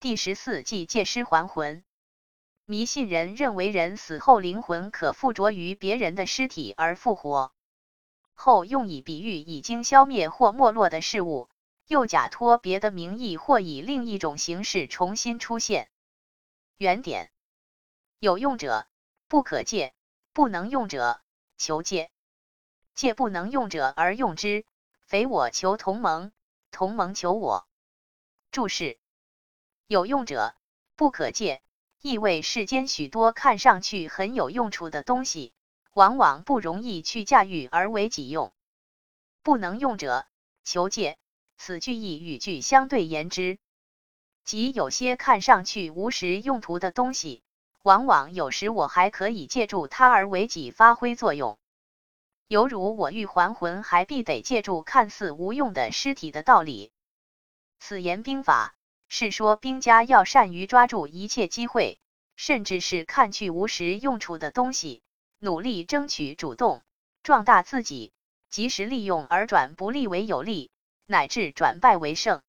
第十四计借尸还魂。迷信人认为人死后灵魂可附着于别人的尸体而复活，后用以比喻已经消灭或没落的事物，又假托别的名义或以另一种形式重新出现。原点有用者不可借，不能用者求借。借不能用者而用之，匪我求同盟，同盟求我。注释：有用者不可借，意味世间许多看上去很有用处的东西，往往不容易去驾驭而为己用。不能用者求借，此句意语句相对言之，即有些看上去无实用途的东西，往往有时我还可以借助它而为己发挥作用。犹如我欲还魂，还必得借助看似无用的尸体的道理。此言兵法是说，兵家要善于抓住一切机会，甚至是看去无实用处的东西，努力争取主动，壮大自己，及时利用而转不利为有利，乃至转败为胜。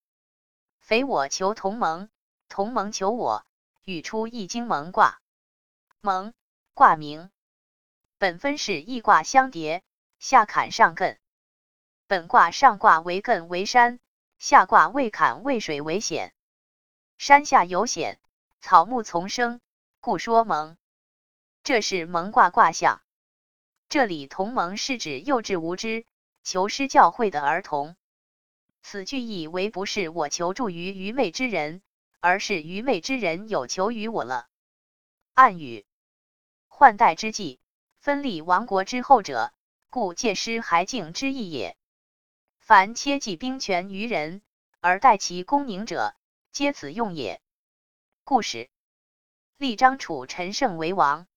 匪我求同盟，同盟求我，语出易经蒙卦。蒙卦名，本分是易卦相叠。下坎上艮，本卦上卦为艮为山，下卦为坎为水为险。山下有险，草木丛生，故说蒙。这是蒙卦卦象。这里同盟是指幼稚无知、求师教诲的儿童。此句意为不是我求助于愚昧之人，而是愚昧之人有求于我了。暗语：换代之际，分立亡国之后者。故借尸还敬之意也。凡切记兵权于人而待其功宁者，皆此用也。故事立张楚陈胜为王，